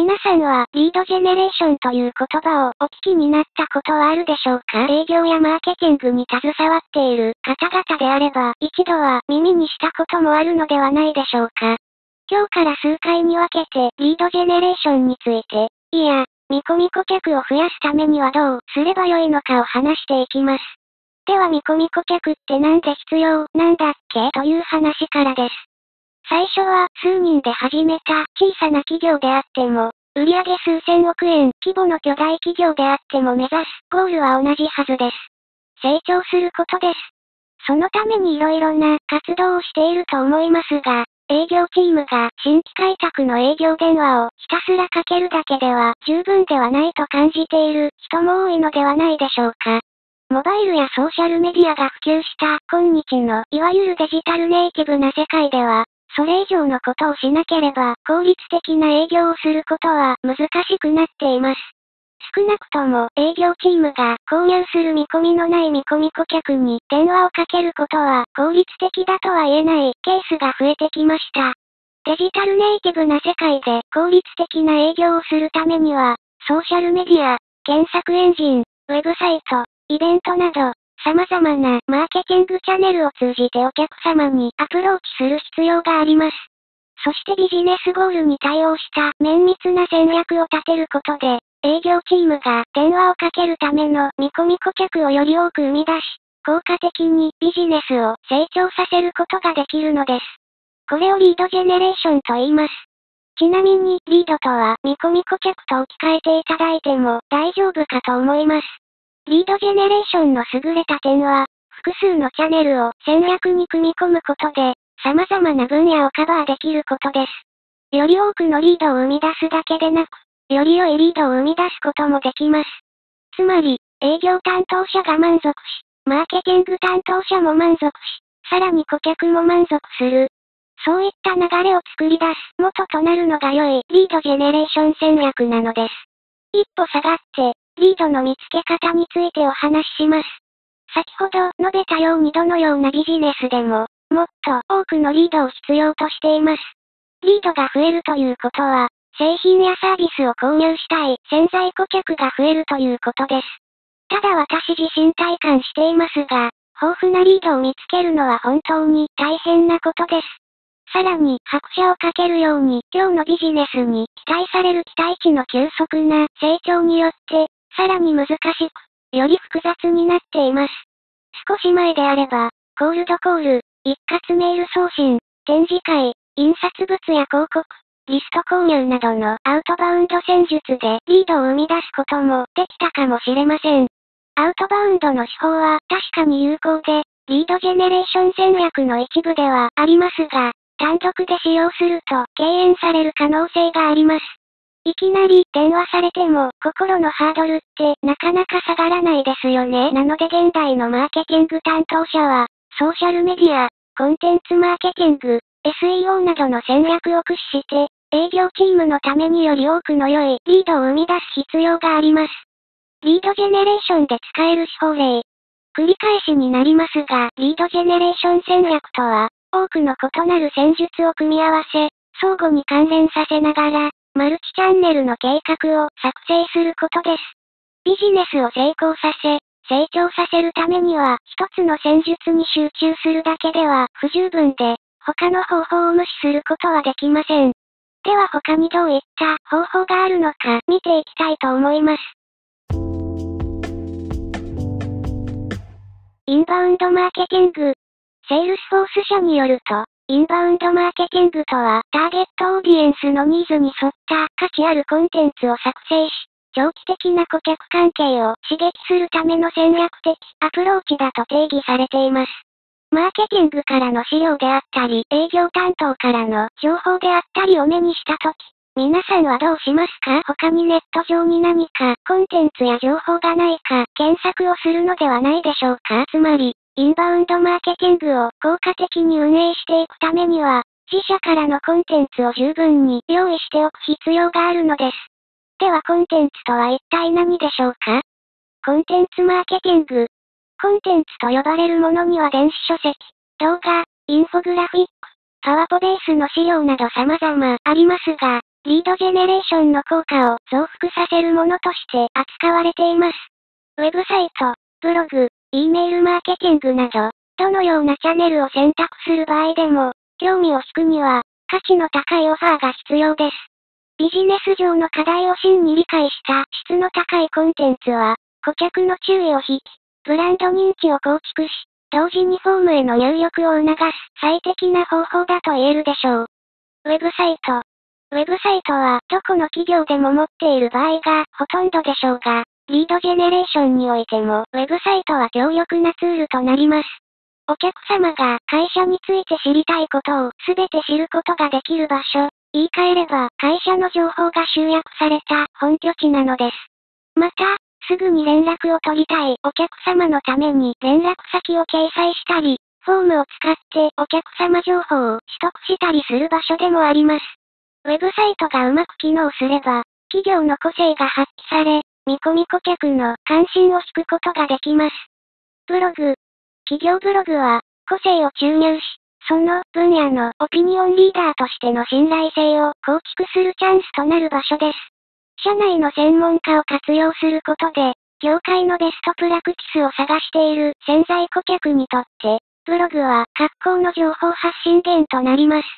皆さんは、リードジェネレーションという言葉をお聞きになったことはあるでしょうか？営業やマーケティングに携わっている方々であれば、一度は耳にしたこともあるのではないでしょうか？今日から数回に分けて、リードジェネレーションについて、いや、見込み顧客を増やすためにはどうすればよいのかを話していきます。では見込み顧客ってなんで必要なんだっけ？という話からです。最初は数人で始めた小さな企業であっても、売上数千億円規模の巨大企業であっても目指すゴールは同じはずです。成長することです。そのために色々な活動をしていると思いますが、営業チームが新規開拓の営業電話をひたすらかけるだけでは十分ではないと感じている人も多いのではないでしょうか。モバイルやソーシャルメディアが普及した今日のいわゆるデジタルネイティブな世界では、それ以上のことをしなければ効率的な営業をすることは難しくなっています。少なくとも営業チームが購入する見込みのない見込み顧客に電話をかけることは効率的だとは言えないケースが増えてきました。デジタルネイティブな世界で効率的な営業をするためには、ソーシャルメディア、検索エンジン、ウェブサイト、イベントなど、様々なマーケティングチャンネルを通じてお客様にアプローチする必要があります。そしてビジネスゴールに対応した綿密な戦略を立てることで、営業チームが電話をかけるための見込み顧客をより多く生み出し、効果的にビジネスを成長させることができるのです。これをリードジェネレーションと言います。ちなみに、リードとは見込み顧客と置き換えていただいても大丈夫かと思います。リードジェネレーションの優れた点は、複数のチャンネルを戦略に組み込むことで、様々な分野をカバーできることです。より多くのリードを生み出すだけでなく、より良いリードを生み出すこともできます。つまり、営業担当者が満足し、マーケティング担当者も満足し、さらに顧客も満足する。そういった流れを作り出す元となるのが良いリードジェネレーション戦略なのです。一歩下がって、リードの見つけ方についてお話しします。先ほど述べたようにどのようなビジネスでも、もっと多くのリードを必要としています。リードが増えるということは、製品やサービスを購入したい潜在顧客が増えるということです。ただ私自身体感していますが、豊富なリードを見つけるのは本当に大変なことです。さらに、拍車をかけるように、今日のビジネスに期待される期待値の急速な成長によって、さらに難しく、より複雑になっています。少し前であれば、コールドコール、一括メール送信、展示会、印刷物や広告、リスト購入などのアウトバウンド戦術でリードを生み出すこともできたかもしれません。アウトバウンドの手法は確かに有効で、リードジェネレーション戦略の一部ではありますが、単独で使用すると敬遠される可能性があります。いきなり電話されても心のハードルってなかなか下がらないですよね。なので現代のマーケティング担当者は、ソーシャルメディア、コンテンツマーケティング、SEO などの戦略を駆使して、営業チームのためにより多くの良いリードを生み出す必要があります。リードジェネレーションで使える手法例。繰り返しになりますが、リードジェネレーション戦略とは、多くの異なる戦術を組み合わせ、相互に関連させながら、マルチチャンネルの計画を作成することです。ビジネスを成功させ、成長させるためには、一つの戦術に集中するだけでは不十分で、他の方法を無視することはできません。では他にどういった方法があるのか見ていきたいと思います。インバウンドマーケティング。Salesforce 社によると、インバウンドマーケティングとは、ターゲットオーディエンスのニーズに沿った価値あるコンテンツを作成し、長期的な顧客関係を刺激するための戦略的アプローチだと定義されています。マーケティングからの資料であったり、営業担当からの情報であったりを目にしたとき、皆さんはどうしますか？他にネット上に何かコンテンツや情報がないか検索をするのではないでしょうか？つまり、インバウンドマーケティングを効果的に運営していくためには、自社からのコンテンツを十分に用意しておく必要があるのです。ではコンテンツとは一体何でしょうか？コンテンツマーケティング。コンテンツと呼ばれるものには電子書籍、動画、インフォグラフィック、パワポベースの資料など様々ありますが、リードジェネレーションの効果を増幅させるものとして扱われています。ウェブサイト、ブログ、E メールマーケティングなど、どのようなチャンネルを選択する場合でも、興味を引くには、価値の高いオファーが必要です。ビジネス上の課題を真に理解した質の高いコンテンツは、顧客の注意を引き、ブランド認知を構築し、同時にフォームへの入力を促す最適な方法だと言えるでしょう。ウェブサイト。ウェブサイトはどこの企業でも持っている場合がほとんどでしょうが、リードジェネレーションにおいてもウェブサイトは強力なツールとなります。お客様が会社について知りたいことをすべて知ることができる場所。言い換えれば会社の情報が集約された本拠地なのです。また、すぐに連絡を取りたいお客様のために連絡先を掲載したり、フォームを使ってお客様情報を取得したりする場所でもあります。ウェブサイトがうまく機能すれば、企業の個性が発揮され、見込み顧客の関心を引くことができます。ブログ。企業ブログは、個性を注入し、その分野のオピニオンリーダーとしての信頼性を構築するチャンスとなる場所です。社内の専門家を活用することで、業界のベストプラクティスを探している潜在顧客にとって、ブログは格好の情報発信源となります。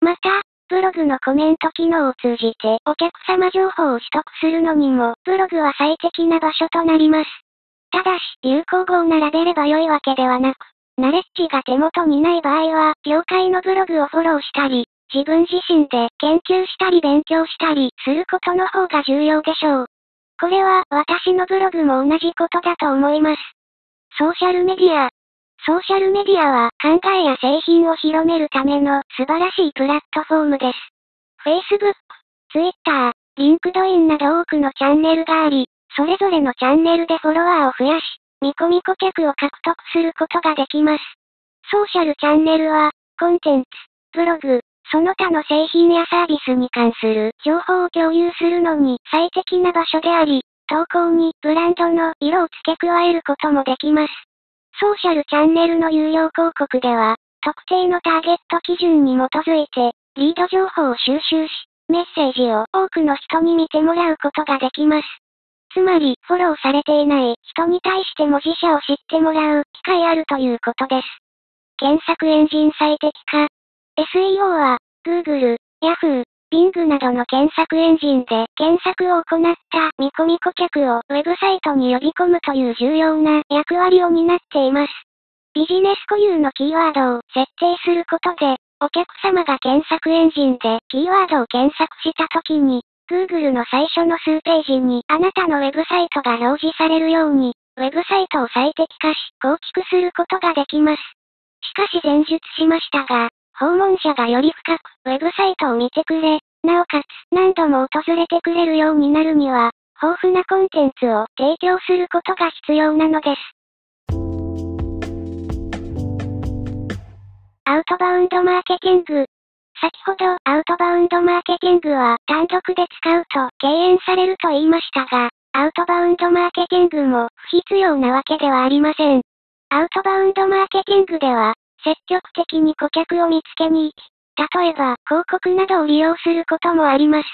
また、ブログのコメント機能を通じてお客様情報を取得するのにも、ブログは最適な場所となります。ただし、流行語を並べれば良いわけではなく、ナレッジが手元にない場合は、業界のブログをフォローしたり、自分自身で研究したり勉強したりすることの方が重要でしょう。これは私のブログも同じことだと思います。ソーシャルメディア。ソーシャルメディアは考えや製品を広めるための素晴らしいプラットフォームです。Facebook、Twitter、LinkedIn など多くのチャンネルがあり、それぞれのチャンネルでフォロワーを増やし、見込み顧客を獲得することができます。ソーシャルチャンネルは、コンテンツ、ブログ、その他の製品やサービスに関する情報を共有するのに最適な場所であり、投稿にブランドの色を付け加えることもできます。ソーシャルチャンネルの有料広告では、特定のターゲット基準に基づいて、リード情報を収集し、メッセージを多くの人に見てもらうことができます。つまり、フォローされていない人に対しても自社を知ってもらう機会あるということです。検索エンジン最適化。SEO は、Google、Yahoo、Bing などの検索エンジンで検索を行った見込み顧客をウェブサイトに呼び込むという重要な役割を担っています。ビジネス固有のキーワードを設定することで、お客様が検索エンジンでキーワードを検索したときに、Google の最初の数ページにあなたのウェブサイトが表示されるように、ウェブサイトを最適化し構築することができます。しかし前述しましたが、訪問者がより深くウェブサイトを見てくれ、なおかつ何度も訪れてくれるようになるには、豊富なコンテンツを提供することが必要なのです。アウトバウンドマーケティング。先ほどアウトバウンドマーケティングは単独で使うと敬遠されると言いましたが、アウトバウンドマーケティングも不必要なわけではありません。アウトバウンドマーケティングでは、積極的に顧客を見つけに行き、例えば広告などを利用することもあります。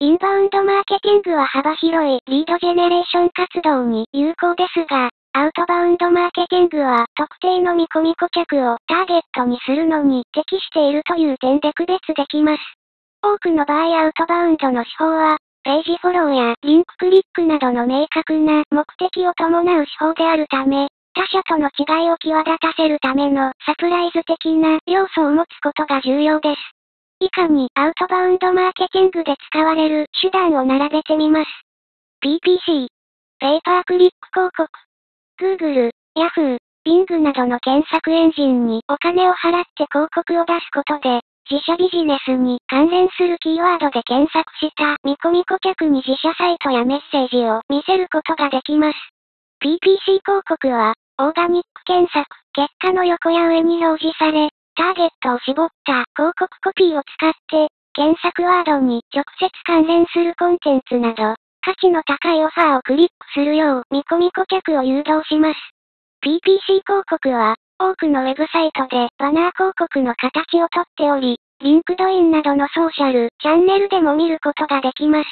インバウンドマーケティングは幅広いリードジェネレーション活動に有効ですが、アウトバウンドマーケティングは特定の見込み顧客をターゲットにするのに適しているという点で区別できます。多くの場合アウトバウンドの手法は、ページフォローやリンククリックなどの明確な目的を伴う手法であるため、他者との違いを際立たせるためのサプライズ的な要素を持つことが重要です。以下にアウトバウンドマーケティングで使われる手段を並べてみます。PPC、ペーパークリック広告、Google、Yahoo、Bing などの検索エンジンにお金を払って広告を出すことで、自社ビジネスに関連するキーワードで検索した見込み顧客に自社サイトやメッセージを見せることができます。PPC 広告は、オーガニック検索、結果の横や上に表示され、ターゲットを絞った広告コピーを使って、検索ワードに直接関連するコンテンツなど、価値の高いオファーをクリックするよう見込み顧客を誘導します。PPC 広告は、多くのウェブサイトでバナー広告の形をとっており、 LinkedIn などのソーシャル、チャンネルでも見ることができます。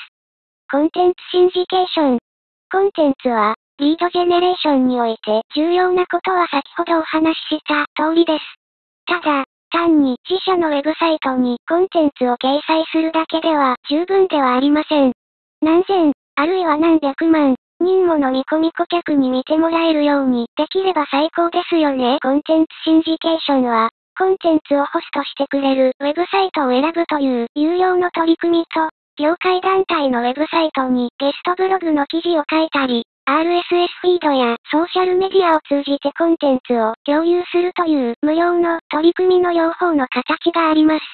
コンテンツシンジケーション。コンテンツは、リードジェネレーションにおいて重要なことは先ほどお話しした通りです。ただ、単に自社のウェブサイトにコンテンツを掲載するだけでは十分ではありません。何千、あるいは何百万、人もの見込み顧客に見てもらえるようにできれば最高ですよね。コンテンツシンジケーションは、コンテンツをホストしてくれるウェブサイトを選ぶという有料の取り組みと、業界団体のウェブサイトにゲストブログの記事を書いたり、RSS フィードやソーシャルメディアを通じてコンテンツを共有するという無料の取り組みの両方の形があります。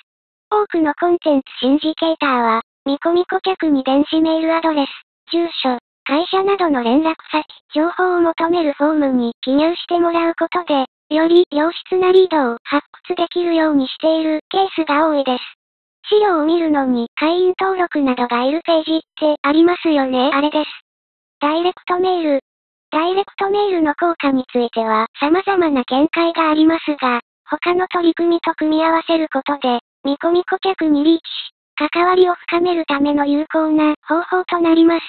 多くのコンテンツシンジケーターは、見込み顧客に電子メールアドレス、住所、会社などの連絡先、情報を求めるフォームに記入してもらうことで、より良質なリードを発掘できるようにしているケースが多いです。資料を見るのに会員登録などがいるページってありますよね？あれです。ダイレクトメール。ダイレクトメールの効果については様々な見解がありますが、他の取り組みと組み合わせることで、見込み顧客にリーチし、関わりを深めるための有効な方法となります。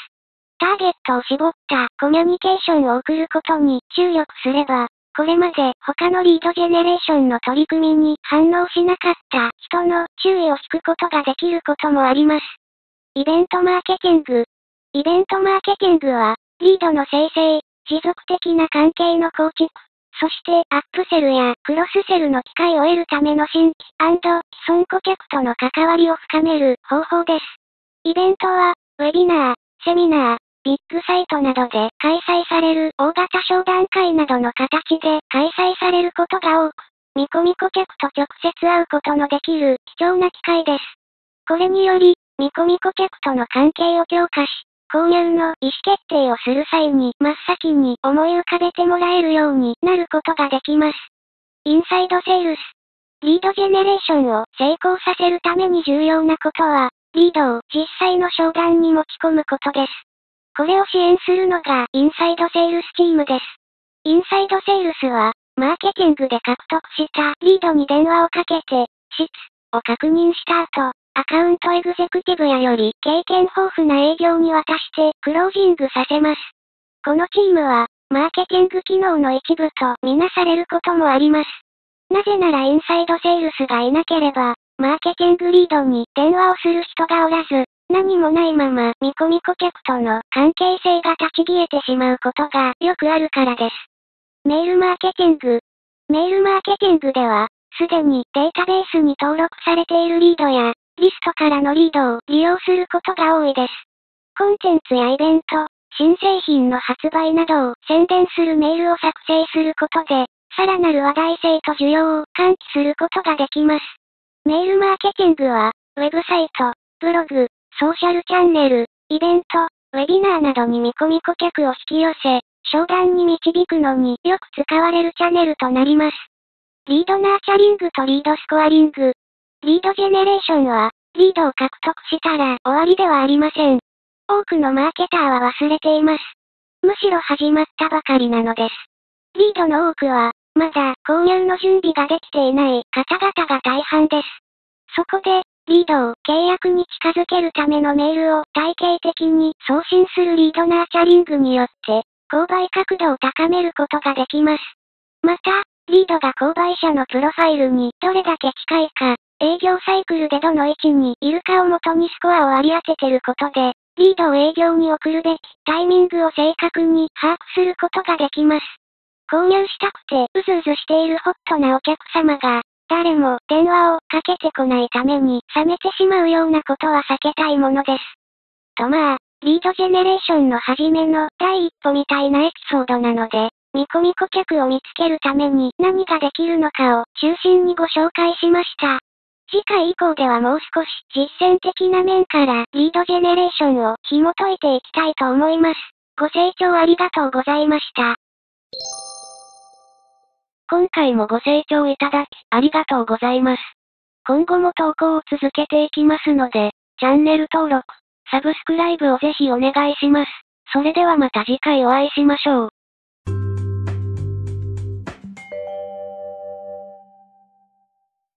ターゲットを絞ったコミュニケーションを送ることに注力すれば、これまで他のリードジェネレーションの取り組みに反応しなかった人の注意を引くことができることもあります。イベントマーケティング、イベントマーケティングは、リードの生成、持続的な関係の構築、そしてアップセルやクロスセルの機会を得るための新規既存顧客との関わりを深める方法です。イベントは、ウェビナー、セミナー、ビッグサイトなどで開催される大型商談会などの形で開催されることが多く、見込み顧客と直接会うことのできる貴重な機会です。これにより、見込み顧客との関係を強化し、購入の意思決定をする際に真っ先に思い浮かべてもらえるようになることができます。インサイドセールス。リードジェネレーションを成功させるために重要なことは、リードを実際の商談に持ち込むことです。これを支援するのがインサイドセールスチームです。インサイドセールスは、マーケティングで獲得したリードに電話をかけて、質を確認した後、アカウントエグゼクティブやより経験豊富な営業に渡してクロージングさせます。このチームは、マーケティング機能の一部とみなされることもあります。なぜならインサイドセールスがいなければ、マーケティングリードに電話をする人がおらず、何もないまま見込み顧客との関係性が立ち消えてしまうことがよくあるからです。メールマーケティング。メールマーケティングでは、すでにデータベースに登録されているリードや、リストからのリードを利用することが多いです。コンテンツやイベント、新製品の発売などを宣伝するメールを作成することで、さらなる話題性と需要を喚起することができます。メールマーケティングは、ウェブサイト、ブログ、ソーシャルチャンネル、イベント、ウェビナーなどに見込み顧客を引き寄せ、商談に導くのによく使われるチャンネルとなります。リードナーチャリングとリードスコアリング、リードジェネレーションは、リードを獲得したら終わりではありません。多くのマーケターは忘れています。むしろ始まったばかりなのです。リードの多くは、まだ購入の準備ができていない方々が大半です。そこで、リードを契約に近づけるためのメールを体系的に送信するリードナーチャリングによって、購買角度を高めることができます。また、リードが購買者のプロファイルにどれだけ近いか、営業サイクルでどの位置にいるかをもとにスコアを割り当ててることで、リードを営業に送るべきタイミングを正確に把握することができます。購入したくてうずうずしているホットなお客様が、誰も電話をかけてこないために冷めてしまうようなことは避けたいものです。とまあ、リードジェネレーションの初めの第一歩みたいなエピソードなので、見込み顧客を見つけるために何ができるのかを中心にご紹介しました。次回以降ではもう少し実践的な面からリードジェネレーションを紐解いていきたいと思います。ご清聴ありがとうございました。今回もご清聴いただきありがとうございます。今後も投稿を続けていきますので、チャンネル登録、サブスクライブをぜひお願いします。それではまた次回お会いしましょう。